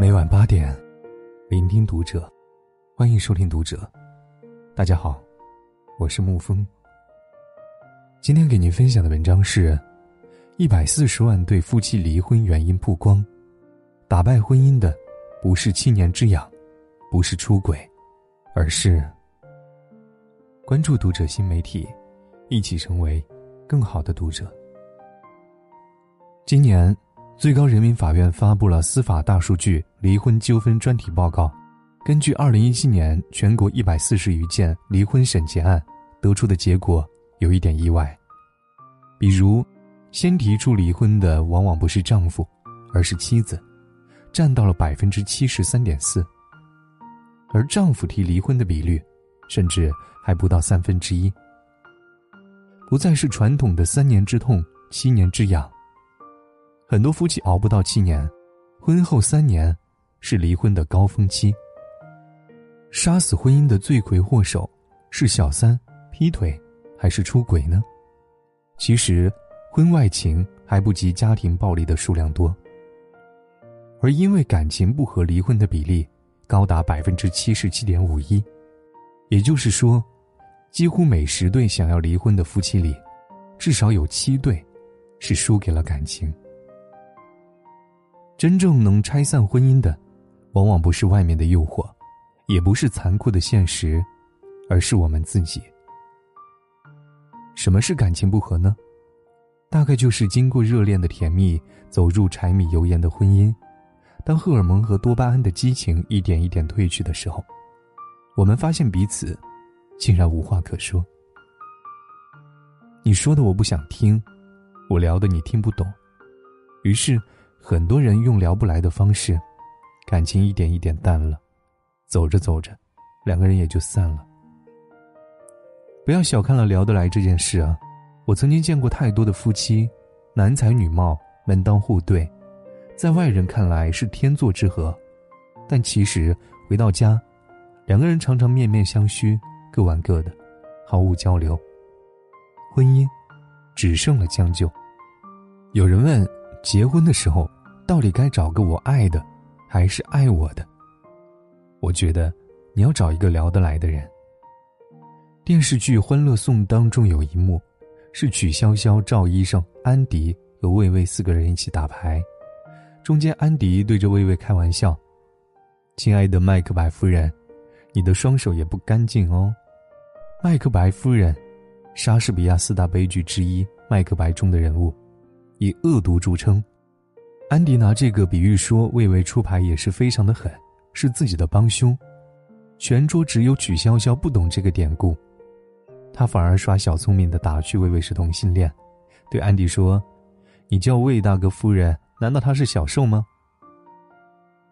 每晚八点，聆听读者，欢迎收听读者。大家好，我是沐风。今天给您分享的文章是：一百四十万对夫妻离婚原因曝光，打败婚姻的不是七年之痒，不是出轨，而是关注读者新媒体，一起成为更好的读者。今年，最高人民法院发布了司法大数据离婚纠纷专题报告。根据二零一七年全国一百四十余件离婚审结案得出的结果，有一点意外。比如，先提出离婚的往往不是丈夫，而是妻子，占到了百分之七十三点四。而丈夫提离婚的比率，甚至还不到三分之一。不再是传统的三年之痛，七年之痒。很多夫妻熬不到七年，婚后三年是离婚的高峰期。杀死婚姻的罪魁祸首是小三、劈腿，还是出轨呢？其实，婚外情还不及家庭暴力的数量多。而因为感情不和离婚的比例高达百分之七十七点五一，也就是说，几乎每十对想要离婚的夫妻里，至少有七对是输给了感情。真正能拆散婚姻的，往往不是外面的诱惑，也不是残酷的现实，而是我们自己。什么是感情不和呢？大概就是经过热恋的甜蜜，走入柴米油盐的婚姻，当荷尔蒙和多巴胺的激情一点一点褪去的时候，我们发现彼此竟然无话可说。你说的我不想听，我聊的你听不懂，于是。很多人用聊不来的方式，感情一点一点淡了，走着走着，两个人也就散了。不要小看了聊得来这件事啊！我曾经见过太多的夫妻，男才女貌，门当户对，在外人看来是天作之合，但其实回到家，两个人常常面面相觑，各玩各的，毫无交流。婚姻只剩了将就。有人问。结婚的时候，到底该找个我爱的，还是爱我的？我觉得，你要找一个聊得来的人。电视剧《欢乐颂》当中有一幕，是曲筱绡、赵医生、安迪和魏巍四个人一起打牌，中间安迪对着魏巍开玩笑：“亲爱的麦克白夫人，你的双手也不干净哦。”麦克白夫人，莎士比亚四大悲剧之一《麦克白》中的人物。以恶毒著称，安迪拿这个比喻说，魏巍出牌也是非常的狠，是自己的帮凶。全桌只有曲筱绡不懂这个典故，他反而耍小聪明的打趣魏巍是同性恋，对安迪说：“你叫魏大哥夫人，难道他是小受吗？”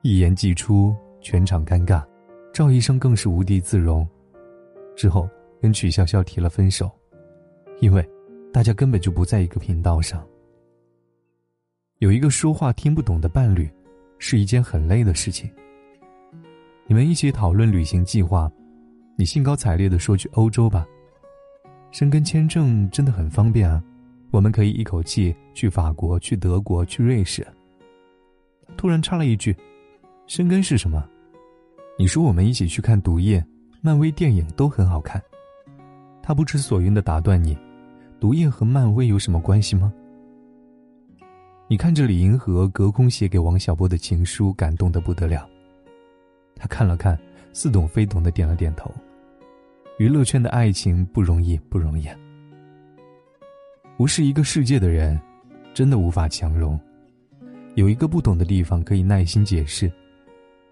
一言既出，全场尴尬，赵医生更是无地自容，之后跟曲筱绡提了分手，因为大家根本就不在一个频道上。有一个说话听不懂的伴侣，是一件很累的事情。你们一起讨论旅行计划，你兴高采烈的说去欧洲吧，申根签证真的很方便啊，我们可以一口气去法国、去德国、去瑞士。突然插了一句：“申根是什么？”你说我们一起去看《毒液》，漫威电影都很好看。他不知所云的打断你：“毒液和漫威有什么关系吗？”你看着李银河隔空写给王小波的情书，感动的不得了。他看了看，似懂非懂的点了点头。娱乐圈的爱情不容易，不容易啊。不是一个世界的人，真的无法强融。有一个不懂的地方可以耐心解释。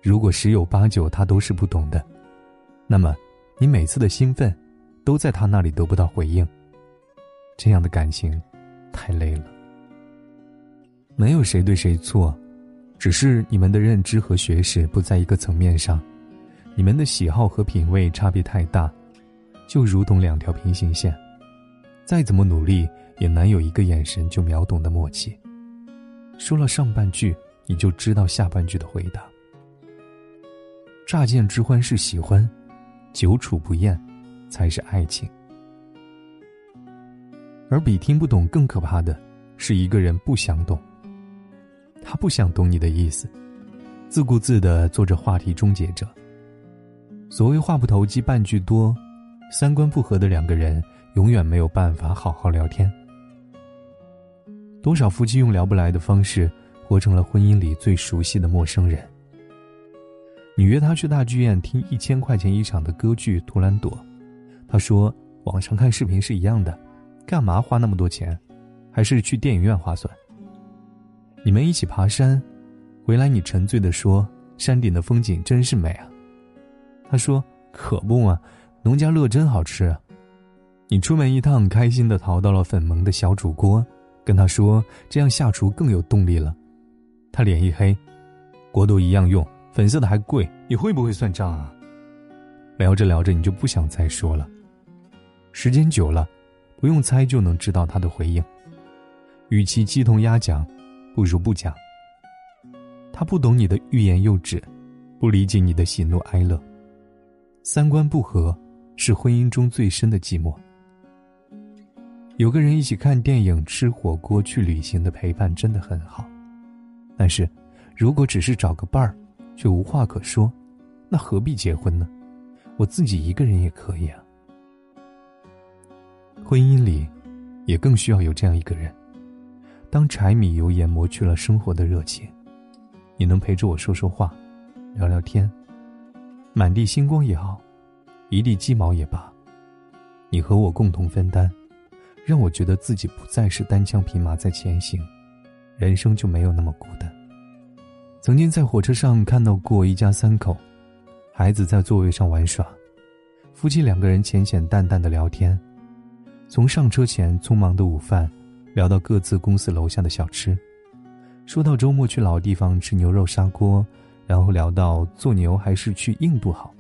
如果十有八九他都是不懂的，那么你每次的兴奋，都在他那里得不到回应。这样的感情，太累了。没有谁对谁错，只是你们的认知和学识不在一个层面上，你们的喜好和品味差别太大，就如同两条平行线，再怎么努力也难有一个眼神就秒懂的默契。说了上半句，你就知道下半句的回答。乍见之欢是喜欢，久处不厌，才是爱情。而比听不懂更可怕的，是一个人不想懂。他不想懂你的意思，自顾自的做着话题终结者。所谓话不投机半句多，三观不合的两个人永远没有办法好好聊天。多少夫妻用聊不来的方式，活成了婚姻里最熟悉的陌生人。你约他去大剧院听一千块钱一场的歌剧《图兰朵》，他说网上看视频是一样的，干嘛花那么多钱？还是去电影院划算。你们一起爬山，回来你沉醉的说：“山顶的风景真是美啊。”他说：“可不嘛，农家乐真好吃。”啊。你出门一趟，开心的淘到了粉萌的小煮锅，跟他说：“这样下厨更有动力了。”他脸一黑：“锅都一样用，粉色的还贵，你会不会算账啊？”聊着聊着，你就不想再说了。时间久了，不用猜就能知道他的回应。与其鸡同鸭讲，不如不讲。他不懂你的欲言又止，不理解你的喜怒哀乐。三观不合，是婚姻中最深的寂寞。有个人一起看电影、吃火锅、去旅行的陪伴真的很好，但是，如果只是找个伴儿，却无话可说，那何必结婚呢？我自己一个人也可以啊。婚姻里，也更需要有这样一个人。当柴米油盐磨去了生活的热情，你能陪着我说说话，聊聊天。满地星光也好，一地鸡毛也罢，你和我共同分担，让我觉得自己不再是单枪匹马在前行，人生就没有那么孤单。曾经在火车上看到过一家三口，孩子在座位上玩耍，夫妻两个人浅浅淡淡的聊天，从上车前匆忙的午饭。聊到各自公司楼下的小吃，说到周末去老地方吃牛肉砂锅，然后聊到做牛还是去印度好，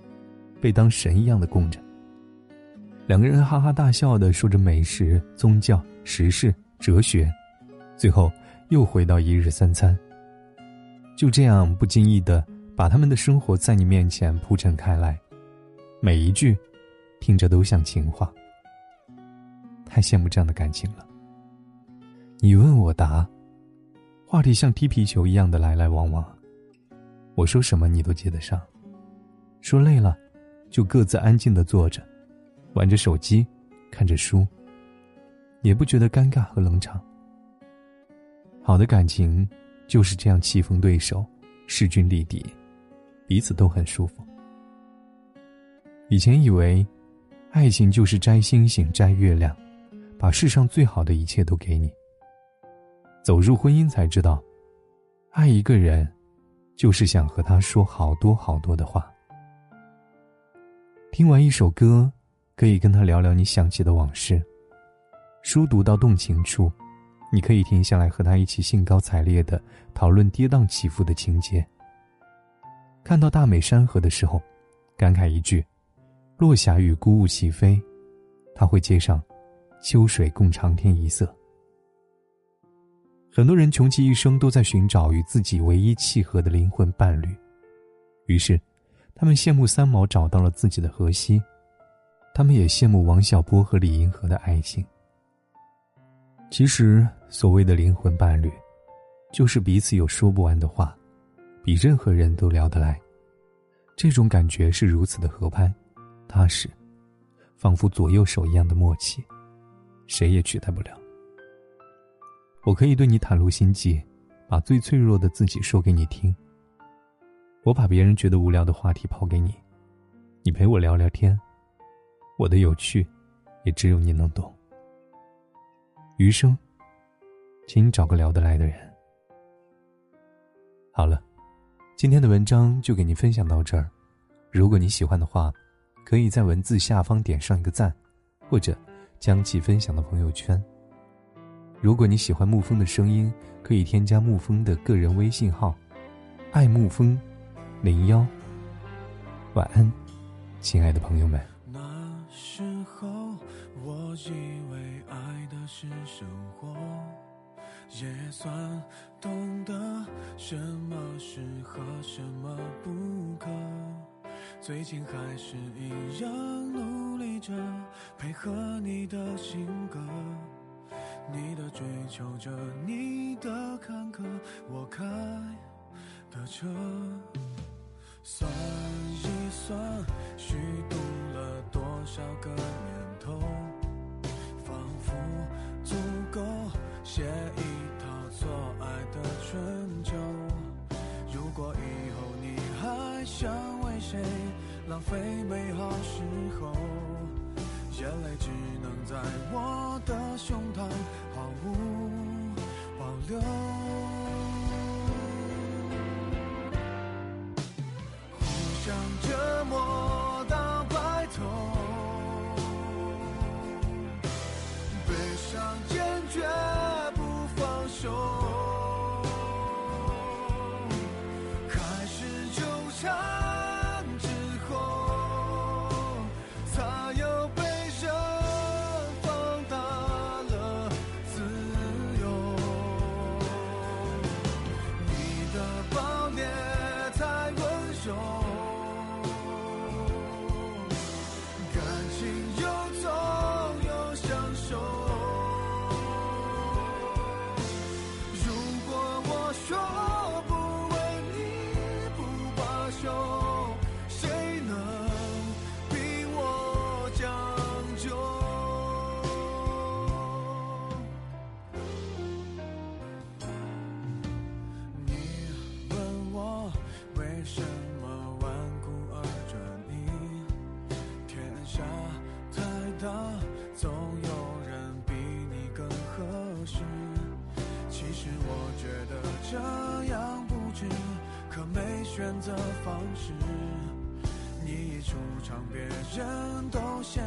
被当神一样的供着。两个人哈哈大笑的说着美食、宗教、时事、哲学，最后又回到一日三餐。就这样不经意的把他们的生活在你面前铺陈开来，每一句，听着都像情话。太羡慕这样的感情了。你问我答，话题像踢皮球一样的来来往往，我说什么你都接得上。说累了，就各自安静的坐着，玩着手机，看着书，也不觉得尴尬和冷场。好的感情就是这样棋逢对手，势均力敌，彼此都很舒服。以前以为，爱情就是摘星星摘月亮，把世上最好的一切都给你。走入婚姻才知道，爱一个人，就是想和他说好多好多的话。听完一首歌，可以跟他聊聊你想起的往事；书读到动情处，你可以停下来和他一起兴高采烈的讨论跌宕起伏的情节。看到大美山河的时候，感慨一句：“落霞与孤鹜齐飞。”他会接上：“秋水共长天一色。”很多人穷其一生都在寻找与自己唯一契合的灵魂伴侣，于是，他们羡慕三毛找到了自己的荷西，他们也羡慕王小波和李银河的爱情。其实，所谓的灵魂伴侣，就是彼此有说不完的话，比任何人都聊得来，这种感觉是如此的合拍、踏实，仿佛左右手一样的默契，谁也取代不了。我可以对你袒露心迹，把最脆弱的自己说给你听。我把别人觉得无聊的话题抛给你，你陪我聊聊天。我的有趣，也只有你能懂。余生，请你找个聊得来的人。好了，今天的文章就给您分享到这儿。如果你喜欢的话，可以在文字下方点上一个赞，或者将其分享到朋友圈。如果你喜欢沐风的声音，可以添加沐风的个人微信号“爱沐风零幺”。晚安，亲爱的朋友们。那时候我以为爱的是生活，也算懂得什么适合，什么不可。最近还是一样努力着配合你的性格。你的追求者你的坎坷我开的车算一算虚度了多少个年头仿佛足够写一套错爱的春秋如果以后你还想为谁浪费美好时候眼泪只能在我的胸膛毫无保留。是，你一出场，别人都先。